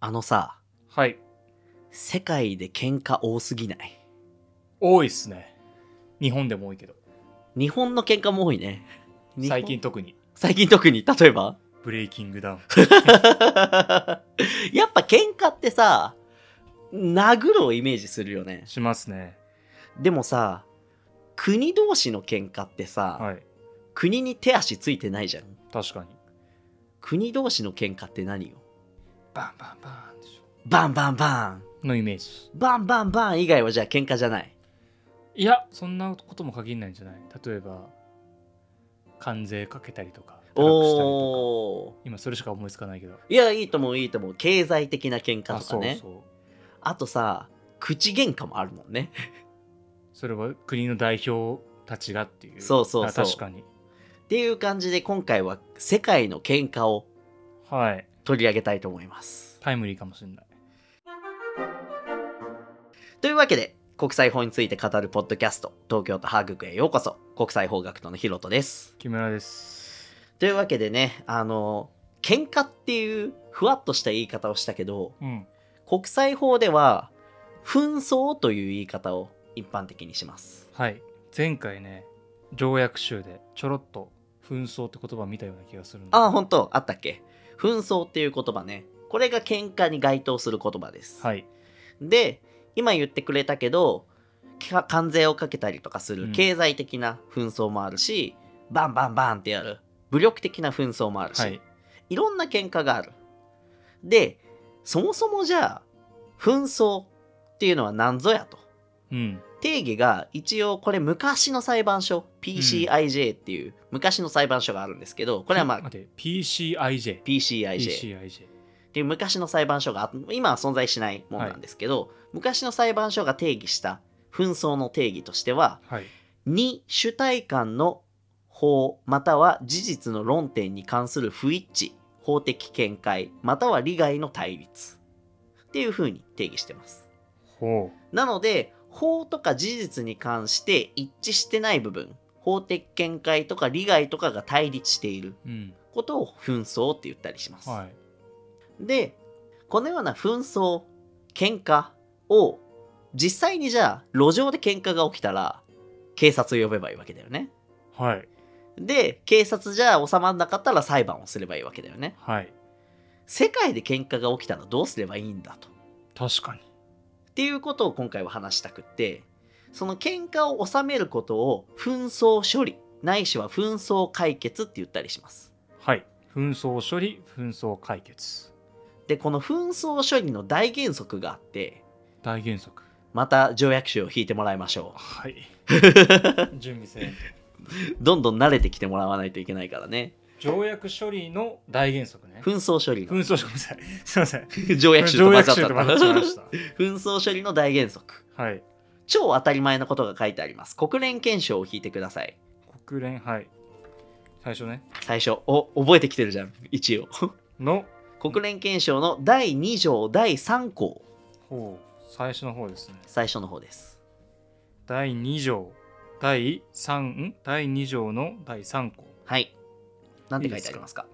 あのさはい。世界で喧嘩多すぎない？多いっすね。日本でも多いけど。日本の喧嘩も多いね。日本？最近特に。最近特に？例えば？ブレイキングダウン。やっぱ喧嘩ってさ殴るをイメージするよね。しますね。でもさ国同士の喧嘩ってさ、はい国に手足ついてないじゃん。確かに。国同士の喧嘩って何よ？バンバンバンでしバンバンバン。ょのイメージ。バンバンバン以外はじゃあ喧嘩じゃない。いやそんなことも限らないんじゃない？例えば関税かけたりとかおー。今それしか思いつかないけど。いやいいと思ういいと思う。経済的な喧嘩あとかね。そうそう。あとさ口喧嘩もあるもんね。それは国の代表たちがっていう。そうそうそう。あ確かにっていう感じで今回は世界の喧嘩をはい。取り上げたいと思います。タイムリーかもしれない。というわけで国際法について語るポッドキャスト東京都ハーグクへようこそ。国際法学徒のヒロトです。木村です。というわけでねあの喧嘩っていうふわっとした言い方をしたけどうん。国際法では紛争という言い方を一般的にします。はい。前回ね条約集でちょろっと紛争って言葉見たような気がするんであ本当。あったっけ？紛争っていう言葉ね。これが喧嘩に該当する言葉です、はい。で今言ってくれたけどか関税をかけたりとかすうん。る経済的な紛争もあるし、バンバンバンってやる。武力的な紛争もあるし、はい。いろんな喧嘩がある。でそもそもじゃあ紛争っていうのは何ぞやと。うん定義が一応これ昔の裁判所 PCIJ っていう昔の裁判所があるんですけどこれはまあ待って PCIJ PCIJ PCIJ っていう昔の裁判所があ今は存在しないものなんですけど、昔の裁判所が定義した紛争の定義としてははい。2主体間の法または事実の論点に関する不一致法的見解または利害の対立っていう風に定義してます。ほなので法とか事実に関して一致してない部分法的見解とか利害とかが対立していることを紛争って言ったりします、はい。でこのような紛争喧嘩を実際にじゃあ路上で喧嘩が起きたら警察を呼べばいいわけだよね。はい。で警察じゃあ収まんなかったら裁判をすればいいわけだよね。はい。世界で喧嘩が起きたらどうすればいいんだと。確かにっていうことを今回は話したくってその喧嘩を収めることを紛争処理ないしは紛争解決って言ったりします。はい。紛争処理紛争解決。でこの紛争処理の大原則があって大原則。また条約集を引いてもらいましょはい。準備せんどんどん慣れてきてもらわないといけないからね条約処理の大原則ね。紛争処理紛争ごめんなさいすいません。の条約集と条混ざっちゃった。紛争処理の大原則。はい。超当たり前のことが書いてあります。国連憲章を引いてください。国連はい。最初ね。最初。お覚えてきてるじゃん。一応。の？国連憲章の第2条第3項。ほう。最初の方ですね。最初の方です。第2条。第3ん第2条の第3項。はいなんて書いてありますか？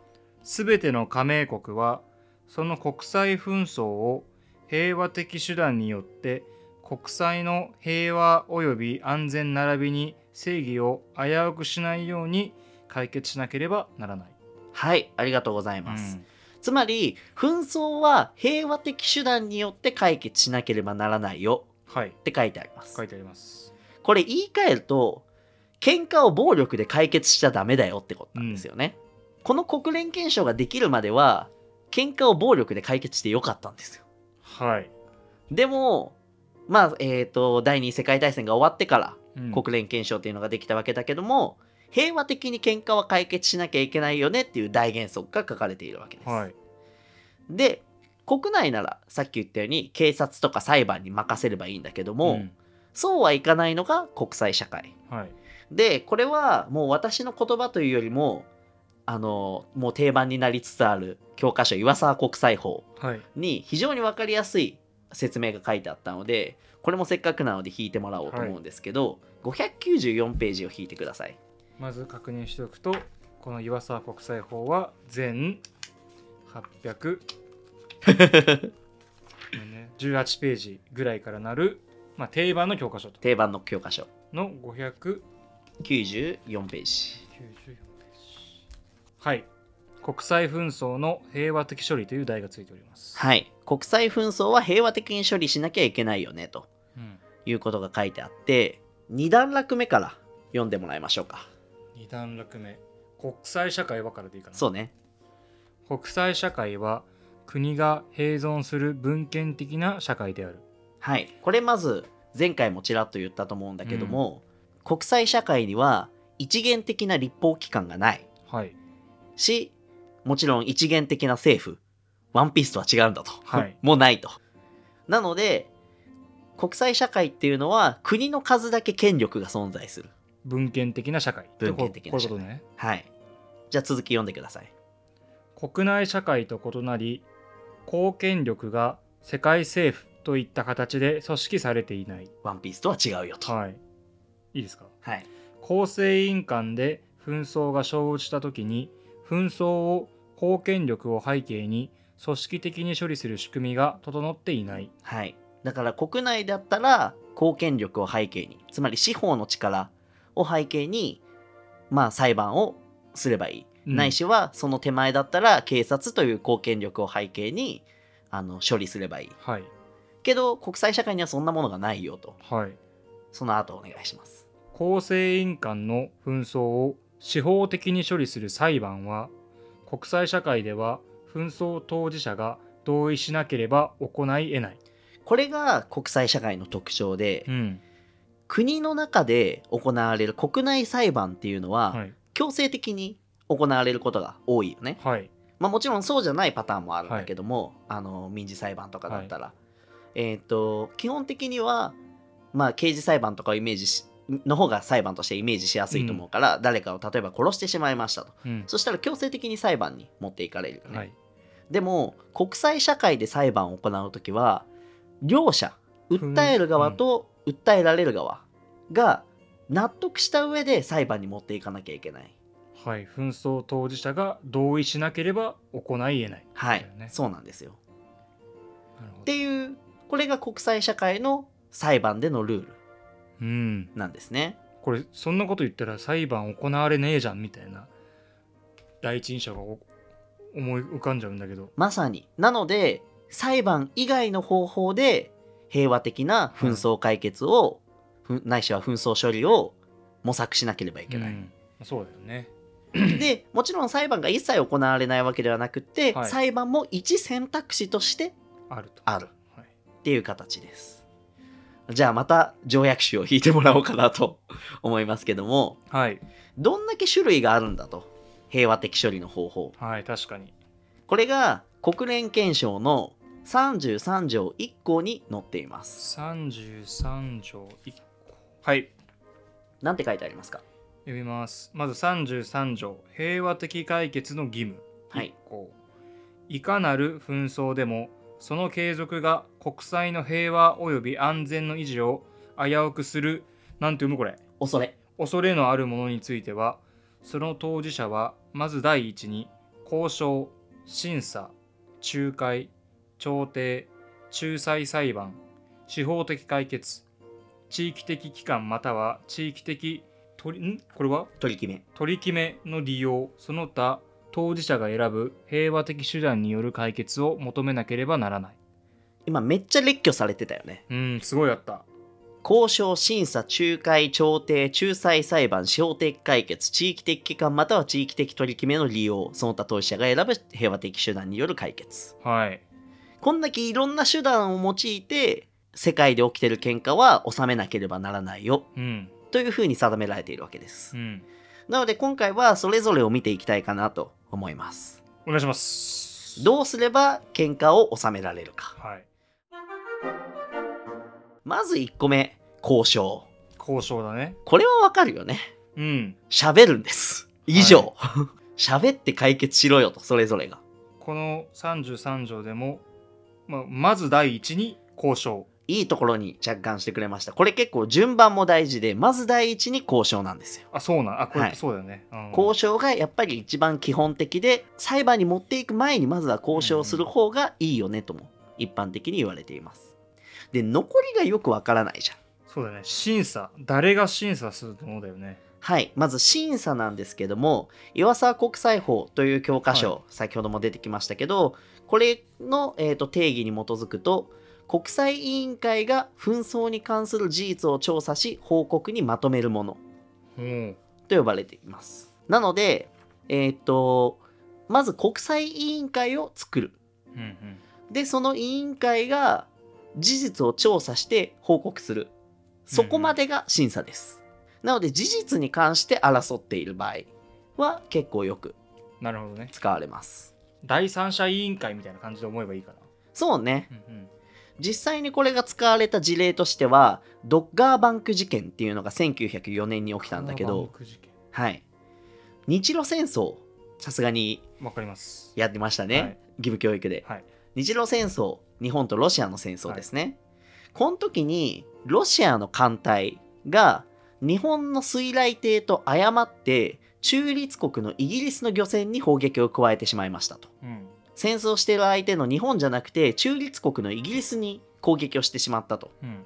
すべての加盟国はその国際紛争を平和的手段によって国際の平和及び安全並びに正義を危うくしないように解決しなければならない。はいありがとうございます、うん。つまり紛争は平和的手段によって解決しなければならないよ。はい。って書いてあります。書いてあります。これ言い換えると喧嘩を暴力で解決しちゃダメだよってことなんですよね、この国連憲章ができるまでは喧嘩を暴力で解決してよかったんですよはい。でもまあえっ、と第二次世界大戦が終わってからうん国連憲章っていうのができたわけだけども、平和的に喧嘩は解決しなきゃいけないよねっていう大原則が書かれているわけです、はい。で国内ならさっき言ったように警察とか裁判に任せればいいんだけども、んそうはいかないのが国際社会はい。でこれはもう私の言葉というよりもあのもう定番になりつつある教科書岩沢国際法はい。に非常に分かりやすい説明が書いてあったのでこれもせっかくなので引いてもらおうと思うんですけど、594ページを引いてください。まず確認しておくとこの岩沢国際法は全800、ね、18ページぐらいからなる、まあ、定番の教科書と。定番の教科書。の594 94ページ。ページはい。国際紛争の平和的処理という題がついております。はい。国際紛争は平和的に処理しなきゃいけないよねと。うん、いうことが書いてあって2段落目から読んでもらいましょうか。2段落目。国際社会はからでいいかな。そうね。国際社会は国が併存する文献的な社会である。はい。これまず前回もちらっと言ったと思うんだけども、国際社会には一元的な立法機関がない。はいしもちろん一元的な政府ワンピースとは違うんだと、はい。もうないと。なので国際社会っていうのは国の数だけ権力が存在する。文献的な社会。文献的な社会。こういうことね。はい。じゃあ続き読んでください。国内社会と異なり公権力が世界政府といった形で組織されていない。ワンピースとは違うよと。はい。いいですか？はい。構成委員間で紛争が生じた時に紛争を公権力を背景に組織的に処理する仕組みが整っていないはい。だから国内だったら公権力を背景に、つまり司法の力を背景に、まあ裁判をすればいい。うんないしはその手前だったら警察という公権力を背景にあの処理すればいい。はいけど国際社会にはそんなものがないよと。はいその後お願いします。構成委員間の紛争を司法的に処理する裁判は国際社会では紛争当事者が同意しなければ行い得ない。これが国際社会の特徴で、うん。国の中で行われる国内裁判っていうのは、はい。強制的に行われることが多いよね。はい。まあ、もちろんそうじゃないパターンもあるんだけども、あの民事裁判とかだったら、えっ、と基本的には、まあ、刑事裁判とかをイメージしの方が裁判としてイメージしやすいと思うから、誰かを例えば殺してしまいましたと。うん。そしたら強制的に裁判に持っていかれるよね、はい。でも国際社会で裁判を行う時は両者訴える側と訴えられる側が納得した上で裁判に持っていかなきゃいけない。はい。紛争当事者が同意しなければ行い得ない。はい、そうなんですよ。っていうこれが国際社会の裁判でのルール。うんなんですね。これそんなこと言ったら裁判行われねえじゃんみたいな第一印象がお思い浮かんじゃうんだけど。まさに。なので裁判以外の方法で平和的な紛争解決を、ふないしは紛争処理を模索しなければいけない、うん。そうだよね。でもちろん裁判が一切行われないわけではなくって、はい。裁判も一選択肢としてあると。ある。はい、っていう形ですじゃあまた条約集を引いてもらおうかなと 思いますけども。はい。どんだけ種類があるんだと？平和的処理の方法。はい、確かに。これが国連憲章の33条1項に載っています。33条1項。はい。なんて書いてありますか？読みます。まず33条。平和的解決の義務。はい。1項。いかなる紛争でもその継続が国際の平和及び安全の維持を危うくするなんて読むこれ？恐れ。恐れのあるものについてはその当事者はまず第一に交渉審査仲介調停仲裁裁判司法的解決地域的機関または地域的取りん？これは？取り決め。取り決めの利用その他当事者が選ぶ平和的手段による解決を求めなければならない。今めっちゃ列挙されてたよね。うんすごいあった。交渉審査仲介調停仲裁裁判司法的解決地域的機関または地域的取り決めの利用その他当事者が選ぶ平和的手段による解決。はい。こんだけいろんな手段を用いて世界で起きてる喧嘩は収めなければならないよ。うん。というふうに定められているわけです。うん。なので今回はそれぞれを見ていきたいかなと思います。お願いします。どうすれば喧嘩を収められるか。はい。まず1個目交渉。交渉だね。これはわかるよね。うん。喋るんです。以上。喋、って解決しろよとそれぞれが。この33条でも、まあ、まず第一に交渉いいところに着眼してくれました。これ結構順番も大事でまず第一に交渉なんですよ。あそうなん。あこれ、はいそうだよね、うん。交渉がやっぱり一番基本的で裁判に持っていく前にまずは交渉する方がいいよねとも一般的に言われています。で残りがよくわからないじゃん。そうだね審査。誰が審査するのだよね。はい。まず審査なんですけども岩沢国際法という教科書、は先ほども出てきましたけどこれの、えーと定義に基づくと国際委員会が紛争に関する事実を調査し報告にまとめるもの。うん。と呼ばれています。なのでえっ、とまず国際委員会を作る。うんうん。でその委員会が事実を調査して報告する。そこまでが審査です、なので事実に関して争っている場合は結構よくなるほどね。使われます。第三者委員会みたいな感じで思えばいいかな。そうね。うんうん実際にこれが使われた事例としてはドッガーバンク事件っていうのが1904年に起きたんだけどはい。日露戦争さすがにわかります。やってましたね、はい。義務教育で。はい。日露戦争日本とロシアの戦争ですね、この時にロシアの艦隊が日本の水雷艇と誤って中立国のイギリスの漁船に砲撃を加えてしまいましたと。うん戦争している相手の日本じゃなくて中立国のイギリスに攻撃をしてしまったと。うん。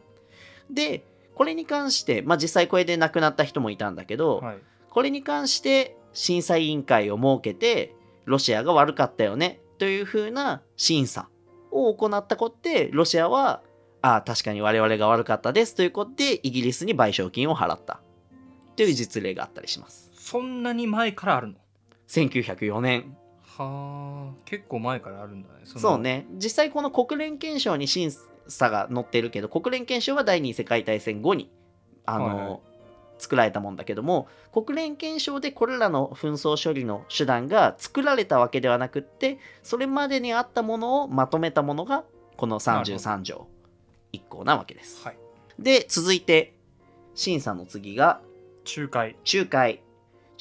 でこれに関して、まあ、実際これで亡くなった人もいたんだけど、はい。これに関して審査委員会を設けてロシアが悪かったよねというふうな審査を行ったことでロシアはああ確かに我々が悪かったですということでイギリスに賠償金を払った。という実例があったりします。そんなに前からあるの？1904年はあ結構前からあるんだねの。そうね。実際この国連憲章に審査が載ってるけど国連憲章は第二次世界大戦後にあの、はいはい。作られたもんだけども国連憲章でこれらの紛争処理の手段が作られたわけではなくってそれまでにあったものをまとめたものがこの33条1項なわけです。はい。で続いて審査の次が仲介。仲介。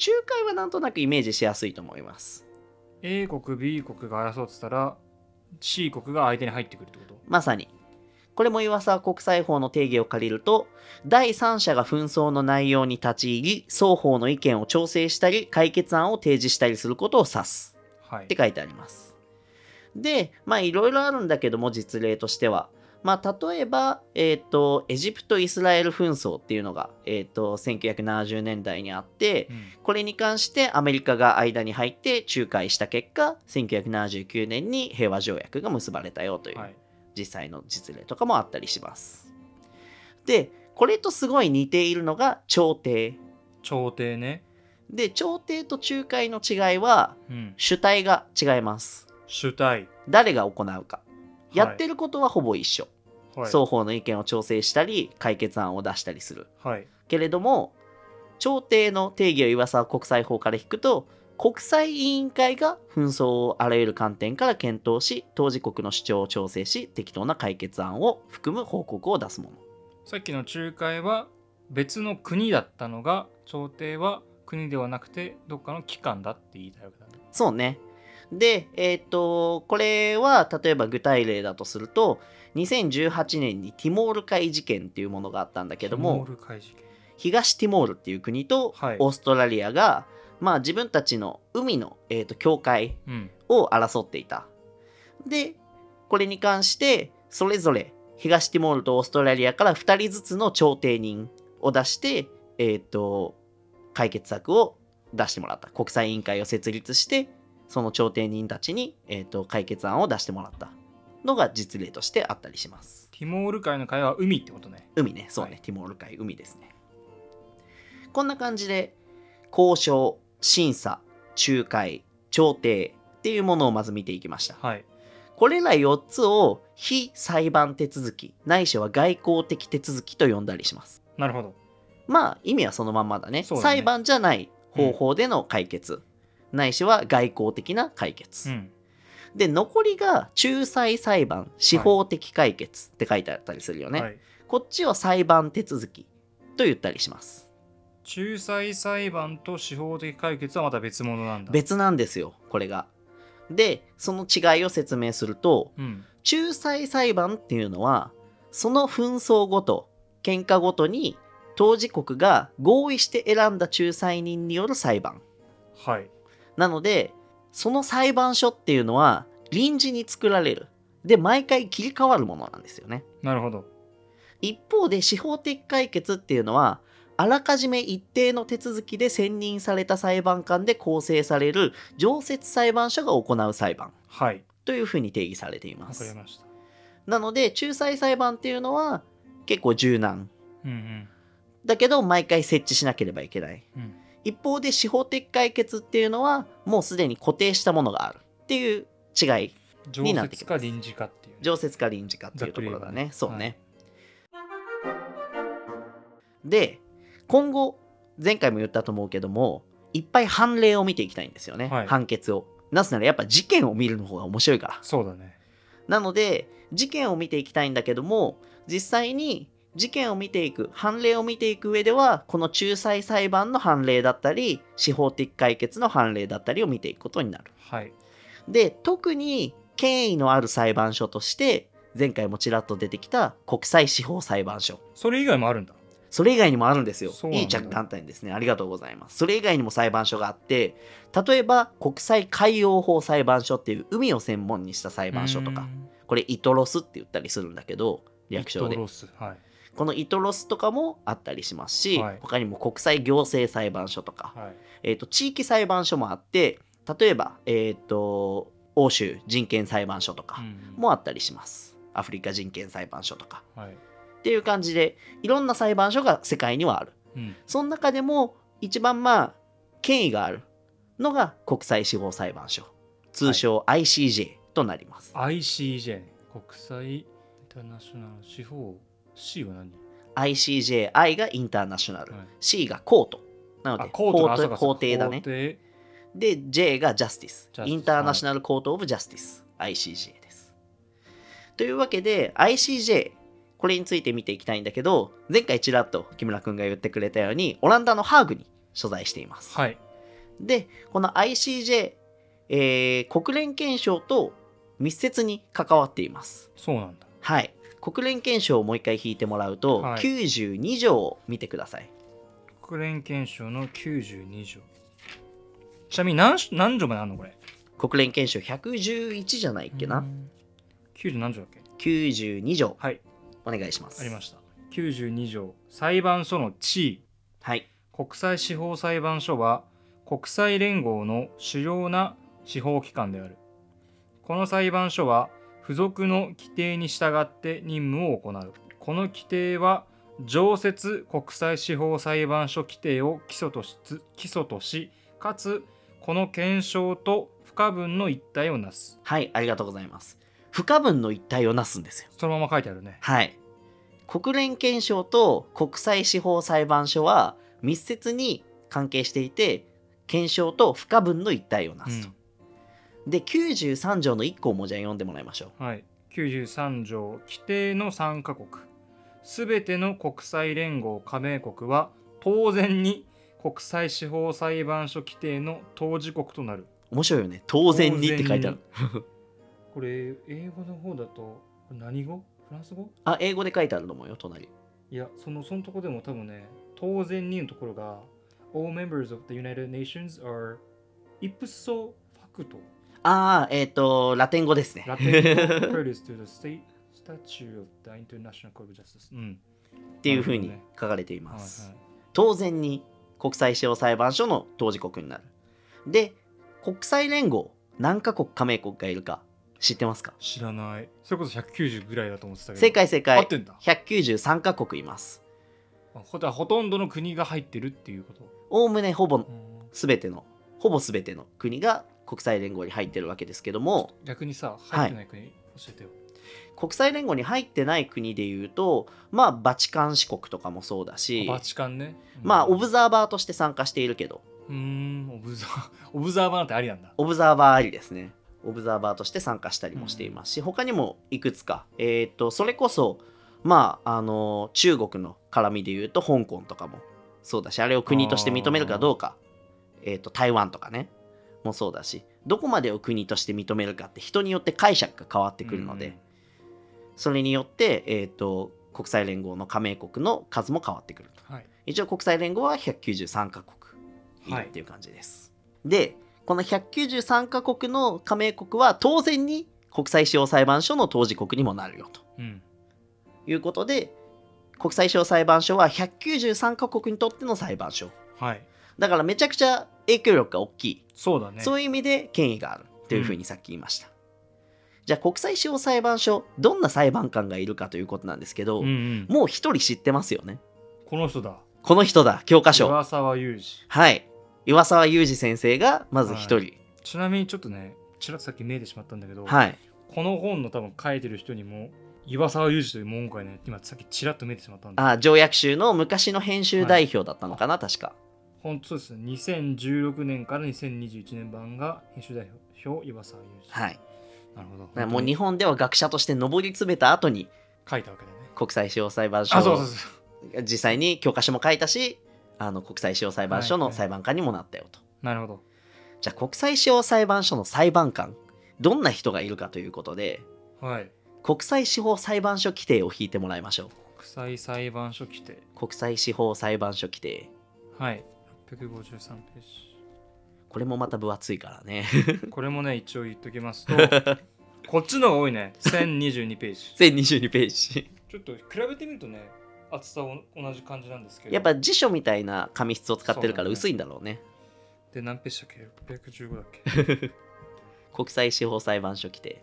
仲介はなんとなくイメージしやすいと思います。A 国 B 国が争ってたら C 国が相手に入ってくるってこと？まさに。これも岩沢国際法の定義を借りると、第三者が紛争の内容に立ち入り、双方の意見を調整したり、解決案を提示したりすることを指すはいって書いてあります。で、まあいろいろあるんだけども、実例としては。まあ例えば、えっ、と、エジプト・イスラエル紛争っていうのが、えっ、と、1970年代にあって、うんこれに関してアメリカが間に入って仲介した結果、1979年に平和条約が結ばれたよというはい実際の実例とかもあったりします。で、これとすごい似ているのが調停。調停ねで、調停と仲介の違いはうん主体が違います。主体誰が行うか。いやってることはほぼ一緒。はい双方の意見を調整したり、解決案を出したりする。はいけれども、調停の定義を岩沢国際法から引くと、国際委員会が紛争をあらゆる観点から検討し、当事国の主張を調整し、適当な解決案を含む報告を出すもの。さっきの仲介は別の国だったのが調停は国ではなくてどっかの機関だって言いたいわけだねそうね。で、えっ、と、これは例えば具体例だとすると、2018年にティモール海事件っていうものがあったんだけども東ティモールっていう国とはいオーストラリアが、まあ自分たちの海の、えー、と境界うんを争っていた。で、これに関して、それぞれ東ティモールとオーストラリアから2人ずつの調停人を出して、えっ、と、解決策を出してもらった。国際委員会を設立して、その調停人たちに、えー、と解決案を出してもらったのが実例としてあったりします。ティモール海の海は海ってことね海ね、そうね、はいティモール海、海ですね。こんな感じで、交渉、審査、仲介、調停っていうものをまず見ていきました。はいこれら4つを非裁判手続き、ないしは外交的手続きと呼んだりします。なるほどまあ、意味はそのまんまだね。だね裁判じゃない方法での解決、ないしは外交的な解決。うんで、残りが仲裁裁判、司法的解決って書いてあったりするよね。はいこっちを裁判手続きと言ったりします。仲裁裁判と司法的解決はまた別物なんだ別なんですよ、これが。で、その違いを説明すると、うん仲裁裁判っていうのは、その紛争ごと喧嘩ごとに当事国が合意して選んだ仲裁人による裁判はいなのでその裁判所っていうのは臨時に作られる。で毎回切り替わるものなんですよね。なるほど。一方で司法的解決っていうのはあらかじめ一定の手続きで選任された裁判官で構成される常設裁判所が行う裁判はい。というふうに定義されていまわかりすました。なので仲裁裁判っていうのは結構柔軟。うんうん。だけど毎回設置しなければいけない。うん一方で司法的解決っていうのはもうすでに固定したものがあるっていう違い常になってきます。設か臨時かっていうね。常設か臨時かっていうところだね。そうね、で今後前回も言ったと思うけどもいっぱい判例を見ていきたいんですよね、はい。判決を。なぜならやっぱ事件を見るの方が面白いから。そうだね。なので事件を見ていきたいんだけども実際に事件を見ていく判例を見ていく上ではこの仲裁裁判の判例だったり司法的解決の判例だったりを見ていくことになる。はい。で特に権威のある裁判所として前回もちらっと出てきた国際司法裁判所。それ以外もあるんだ。それ以外にもあるんですよ。いい着眼点ですね。ありがとうございます。それ以外にも裁判所があって例えば国際海洋法裁判所っていう海を専門にした裁判所とかうん。これ ITLOS って言ったりするんだけど略称で。 ITLOS。はいこの ITLOS とかもあったりしますし、はい。他にも国際行政裁判所とか、はい。えー、と地域裁判所もあって例えば、えー、と欧州人権裁判所とかうんもあったりします。アフリカ人権裁判所とか。はい。っていう感じでいろんな裁判所が世界にはある。うん。その中でも一番まあ権威があるのが国際司法裁判所。通称 ICJ となります、ICJ 国際インターナショナル司法 C は何？ ICJ I が International、はい。C が court。なのであ court。法か廷だね。で J が justice。 International Court of Justice。ICJ です。というわけで ICJ これについて見ていきたいんだけど前回ちらっと木村くんが言ってくれたようにオランダのハーグに所在しています、はい。でこの ICJ、えー国連憲章と密接に関わっています。そうなんだ。はい国連憲章をもう一回引いてもらうと、はい。92条を見てください。国連憲章の92条。ちなみに何何条まであるのこれ？国連憲章111じゃないっけな、うん。90何条だっけ？92条。はい。お願いします。ありました。92条裁判所の地位。はい。国際司法裁判所は国際連合の主要な司法機関である。この裁判所は付属の規定に従って任務を行うこの規定は常設国際司法裁判所規定を基礎とし基礎としかつこの検証と不可分の一体をなすはい、ありがとうございます。不可分の一体をなすんですよ。そのまま書いてあるねはい。国連憲章と国際司法裁判所は密接に関係していて、憲章と不可分の一体をなすと。で、93条の1項もじゃあ読んでもらいましょう。はい、93条規定の参加国すべての国際連合加盟国は当然に国際司法裁判所規定の当事国となる面白いよね。当然にって書いてある。これ英語の方だと何語？フランス語？あ、英語で書いてあると思うよ、隣。いやそのそのとこでも多分ね当然にのところが All members of the United Nations are ipso facto ああ、えっ、と、ラテン語ですね。ラテン語 courteous to the state statute of the International Court of Justice うんっていうふうに書かれていはいます。はい当然に国際司法裁判所の当事国になる。で、国際連合、何カ国加盟国がいるか知ってますか？知らない。それこそ190ぐらいだと思ってたけど。正解正合解ってんだ。193カ国います。あほだほとんどの国が入ってるっていうこと？おおむねほぼうん全ての、ほぼ全ての国が国際連合に入ってるわけですけども、逆にさ、入ってない国、教えてよ。国際連合に入ってない国でいうと、まあ、バチカン市国とかもそうだし、バチカンね。うんまあ、オブザーバーとして参加しているけど、うーん、オブザー、オブザーバーなんてありなんだ。オブザーバーありですね。オブザーバーとして参加したりもしていますし、他にもいくつか、えっ、と、それこそ、まあ、あの、中国の絡みで言うと、香港とかもそうだし、あれを国として認めるかどうか、えっ、と、台湾とかね、もそうだし、どこまでを国として認めるかって人によって解釈が変わってくるので、それによって、えー、と国際連合の加盟国の数も変わってくると。はい。一応国際連合は193カ国いはいるっていう感じです、でこの193カ国の加盟国は当然に国際司法裁判所の当事国にもなるよと。うん。いうことで国際司法裁判所は193カ国にとっての裁判所。はい。だからめちゃくちゃ影響力が大きいそうだねそういう意味で権威があるというふうにさっき言いました。じゃあ国際司法裁判所どんな裁判官がいるかということなんですけど、うんうんもう一人知ってますよね。この人だこの人だ教科書。岩沢裕二はい。岩沢裕二先生がまず一人。ちなみにちょっとねちらっとさっき見えてしまったんだけど、はい。この本の多分書いてる人にも岩沢裕二という文句がね今さっきちらっと見えてしまったんであ条約集の昔の編集代表だったのかな、確か。本当ですね。2016年から2021年版が編集代表岩沢裕二。はい。なるほど。もう日本では学者として上り詰めた後に書いたわけだね。国際司法裁判所あそうそうそう。実際に教科書も書いたし、あの国際司法裁判所のはいはい。裁判官にもなったよと。なるほど。じゃあ国際司法裁判所の裁判官、どんな人がいるかということで、はい。国際司法裁判所規定を引いてもらいましょう。国際裁判所規定。国際司法裁判所規定。はい653ペーこれもまた分厚いからね。ジ これもね一応言っときますと こっちの方が多いね。1022ページ。1022ページ。ちょっと比べてみるとね厚さは同じ感じなんですけど。やっぱ辞書みたいな紙質を使ってるから薄いんだろうね。で何ページだっけ？615だっけ？国際司法裁判所規定。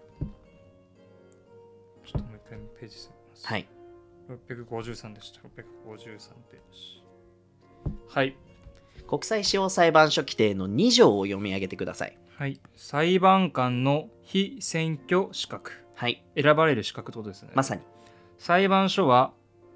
ちょっともう一回ページすみます。はい。653でした。653ページ。はい国際司法裁判所規定の2条を読み上げてください。はい裁判官の非選挙資格はい。選ばれる資格ってことですねまさに。裁判所は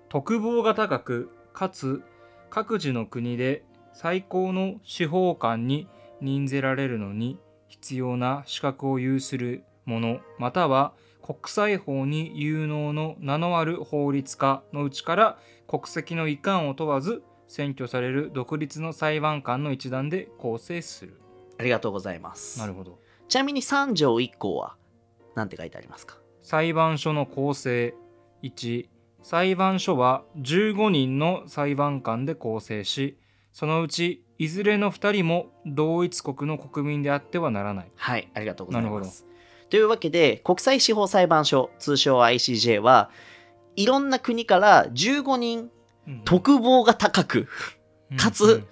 特防が高くかつ各自の国で最高の司法官に任ぜられるのに必要な資格を有する者または国際法に有能の名のある法律家のうちから国籍の遺憾を問わず選挙される独立の裁判官の一団で構成する。ありがとうございます。なるほど。ちなみに3条1項は何て書いてありますか？裁判所の構成1裁判所は15人の裁判官で構成しそのうちいずれの2人も同一国の国民であってはならないはい、ありがとうございなるほどます。というわけで、国際司法裁判所、通称 ICJ はいろんな国から15人特防が高く、かつ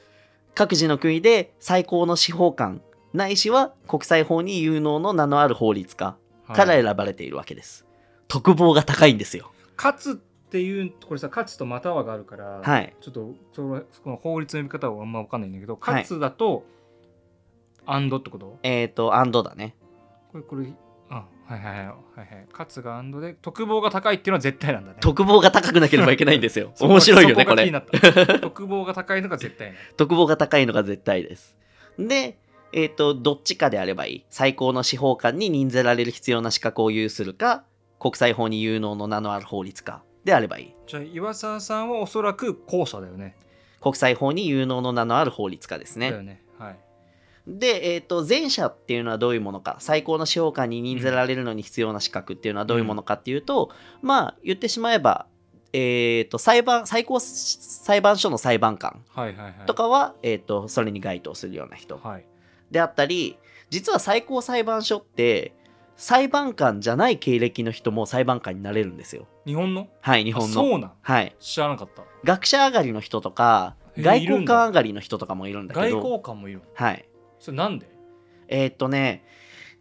各自の国で最高の司法官、ないしは国際法に有能の名のある法律家からはい選ばれているわけです。特防が高いんですよ。勝つっていうこれさ勝つとまたはがあるから、はい。ちょっとそのその法律の読み方はあんま分かんないんだけどはい勝つだと、アンドってこと？えっ、ー、と、アンドだね。これこれあはいはいはいはいはい勝つがアンドで特防が高いっていうのは絶対なんだね特防が高くなければいけないんですよ。面白いよね、これ 特防が高いのが絶対ね特防が高いのが絶対です。で、えっ、と、どっちかであればいい。最高の司法官に任ぜられる必要な資格を有するか、国際法に有能の名のある法律家であればいい。じゃあ岩沢さんはおそらく後者だよね。国際法に有能の名のある法律家ですね。だよね。はい。で、えっ、と、前者っていうのはどういうものか、最高の司法官に任ぜられるのに必要な資格っていうのはどういうものかっていうと、まあ、言ってしまえば、えっ、と、裁判、最高裁判所の裁判官はいはいはい。とかは、えっ、と、それに該当するような人はい。であったり、実は最高裁判所って、裁判官じゃない経歴の人も裁判官になれるんですよ。日本の？はい、日日本の。そうなん？はい。知らなかった。学者上がりの人とか、外交官上がりの人とかもいるんだけ外ど、交官もいるのはい。それなんで？えーっとね、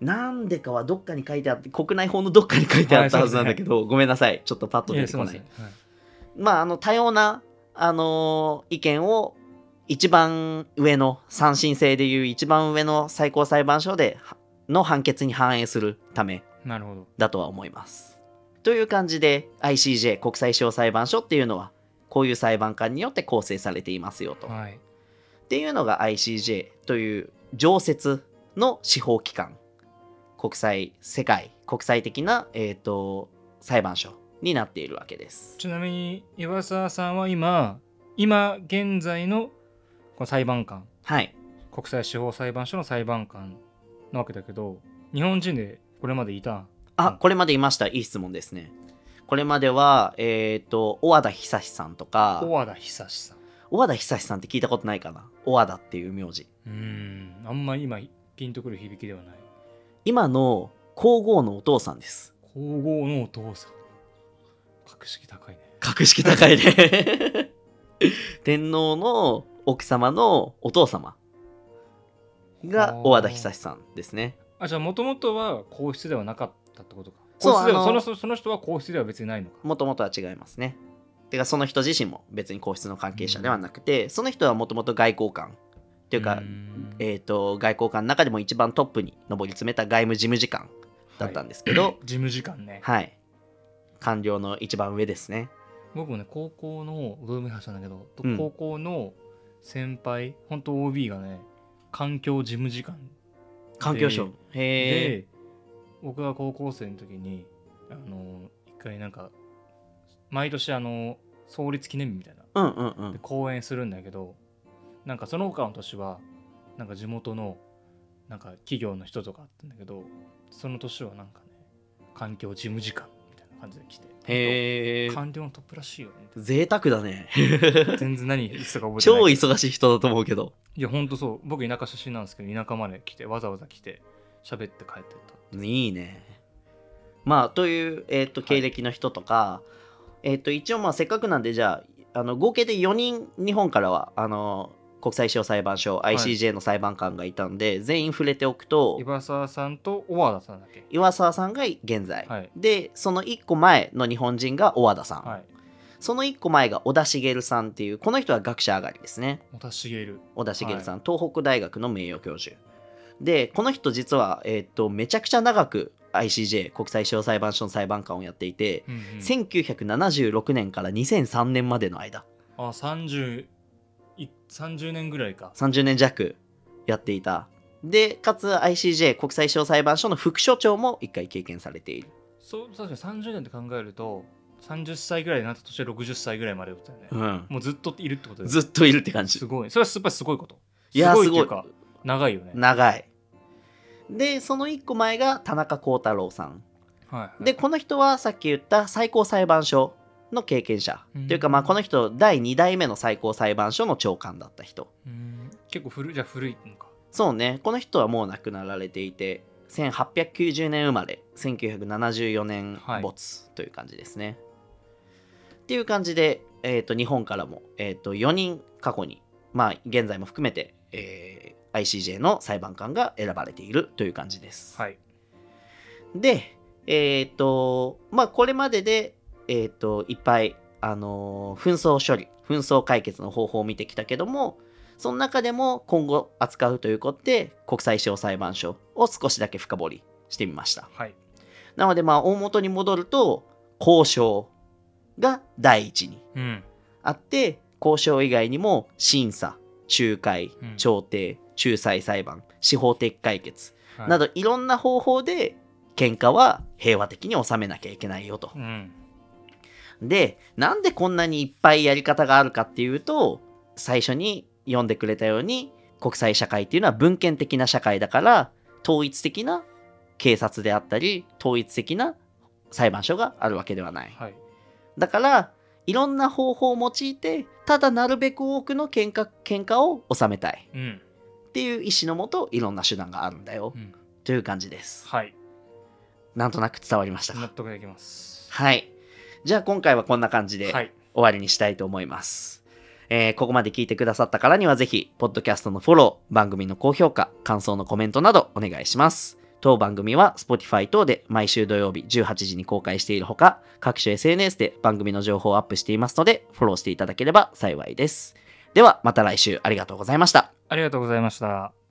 なんでかはどっかに書いてあって、国内法のどっかに書いてあったはずなんだけど、ごめんなさい。ちょっとパッと出てこない。はいまあ、あの、多様な、あのー意見を一番上の、三審制でいう一番上の最高裁判所ではの判決に反映するため。だとは思います。という感じで ICJ 国際司法裁判所っていうのはこういう裁判官によって構成されていますよと。はい。っていうのが ICJ という常設の司法機関国際世界国際的な、えー、と裁判所になっているわけです。ちなみに岩沢さんは今、今現在のこの裁判官、はい。国際司法裁判所の裁判官なわけだけど、日本人でこれまでいた？あこれまでいましたいい質問ですね。これまでは、えっ、と、小和田久志さんとか、小和田久志さん小和田久志さんって聞いたことないかな？小和田っていう名字。うーん。あんま今ピンとくる響きではない。今の皇后のお父さんです。皇后のお父さん。格式高いね。格式高いね。天皇の奥様のお父様が小和田久志さんですね。あじゃあもともとは皇室ではなかったってことか。そう皇室ではそのその人は皇室では別にないのか。もともとは違いますね。てかその人自身も別に皇室の関係者ではなくて、その人はもともと外交官っていうか、ーんえー、と外交官の中でも一番トップに上り詰めた外務事務次官だったんですけど、事務次官ねはい、官僚の一番上ですね。僕もね高校の同盟派なんだけど、うん高校の先輩本当 OB がね環境事務次官環境省。へえ。で僕が高校生の時にあの一回なんか毎年あの創立記念日みたいなうんうんうん。で講演するんだけどなんかその他の年はなんか地元のなんか企業の人とかあったんだけどその年はなんかね環境事務次官みたいな感じで来てへえ。官僚のトップらしいよね贅沢だね。全然何言ってたか覚えてない超忙しい人だと思うけど。いやほんとそう僕田舎出身なんですけど田舎まで来てわざわざ来て喋って帰ってったいいね。まあ、という、えー、と経歴の人とか、えっ、と、一応、まあ、せっかくなんで、じゃあ、あの合計で4人、日本からは、あの、国際司法裁判所、い。ICJ の裁判官がいたんで、全員触れておくと、岩沢さんと小和田さんだっけ？岩沢さんが現在、はい。で、その1個前の日本人が小和田さん、はい。その1個前が小田茂さんっていう、この人は学者上がりですね。小田茂。小田茂さん、東北大学の名誉教授。でこの人実は、えーっとめちゃくちゃ長く ICJ 国際司法裁判所の裁判官をやっていて、うんうん。1976年から2003年までの間。あ30い30年ぐらいか。30年弱やっていた。でかつ ICJ 国際司法裁判所の副所長も1回経験されている、そう確かに30年って考えると30歳ぐらいになったとして60歳ぐらいまでだったよね、うん、もうずっといるってことですずっといるって感じ。すごい。それはやっぱりすごいこと。いやすごい長いよね。長い。でその1個前が田中幸太郎さん。はいはい。でこの人はさっき言った最高裁判所の経験者、うん。というかまあこの人第2代目の最高裁判所の長官だった人。うん。結構古いじゃあ古いのか。そうね。この人はもう亡くなられていて1890年生まれ。1974年はい没という感じですね、っていう感じで、えー、と日本からも、えー、と4人過去にまあ現在も含めて、えー ICJ の裁判官が選ばれているという感じです、はい。で、えっ、と、まあ、これまでで、えっ、と、いっぱい、あのー紛争処理、紛争解決の方法を見てきたけども、その中でも今後扱うということで、国際司法裁判所を少しだけ深掘りしてみました。はい。なので、まあ、大元に戻ると、交渉が第一にうん。あって、交渉以外にも審査、仲介うん、調停、仲裁裁判、司法的解決、はい。などいろんな方法で喧嘩は平和的に収めなきゃいけないよと。う。んで、なんでこんなにいっぱいやり方があるかっていうと、最初に読んでくれたように、国際社会っていうのは文献的な社会だから、統一的な警察であったり、統一的な裁判所があるわけではない。はい。だから、いろんな方法を用いて、ただなるべく多くの喧嘩喧嘩を収めたい。うん。っていう意思のもと、いろんな手段があるんだよ。うん。という感じです。はい。なんとなく伝わりましたか？納得できます。はい。じゃあ今回はこんな感じではい終わりにしたいと思います。えーここまで聞いてくださったからにはぜひ、ポッドキャストのフォロー、番組の高評価、感想のコメントなどお願いします。当番組は Spotify 等で毎週土曜日18時に公開しているほか、各種 SNS で番組の情報をアップしていますので、フォローしていただければ幸いです。では、また来週ありがとうございました。ありがとうございました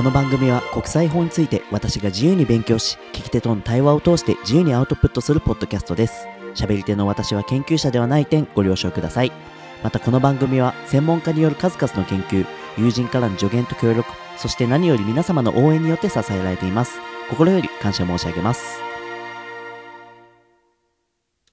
この番組は国際法について私が自由に勉強し、聞き手との対話を通して自由にアウトプットするポッドキャストです。喋り手の私は研究者ではない点ご了承ください。またこの番組は専門家による数々の研究、友人からの助言と協力、そして何より皆様の応援によって支えられています。心より感謝申し上げます。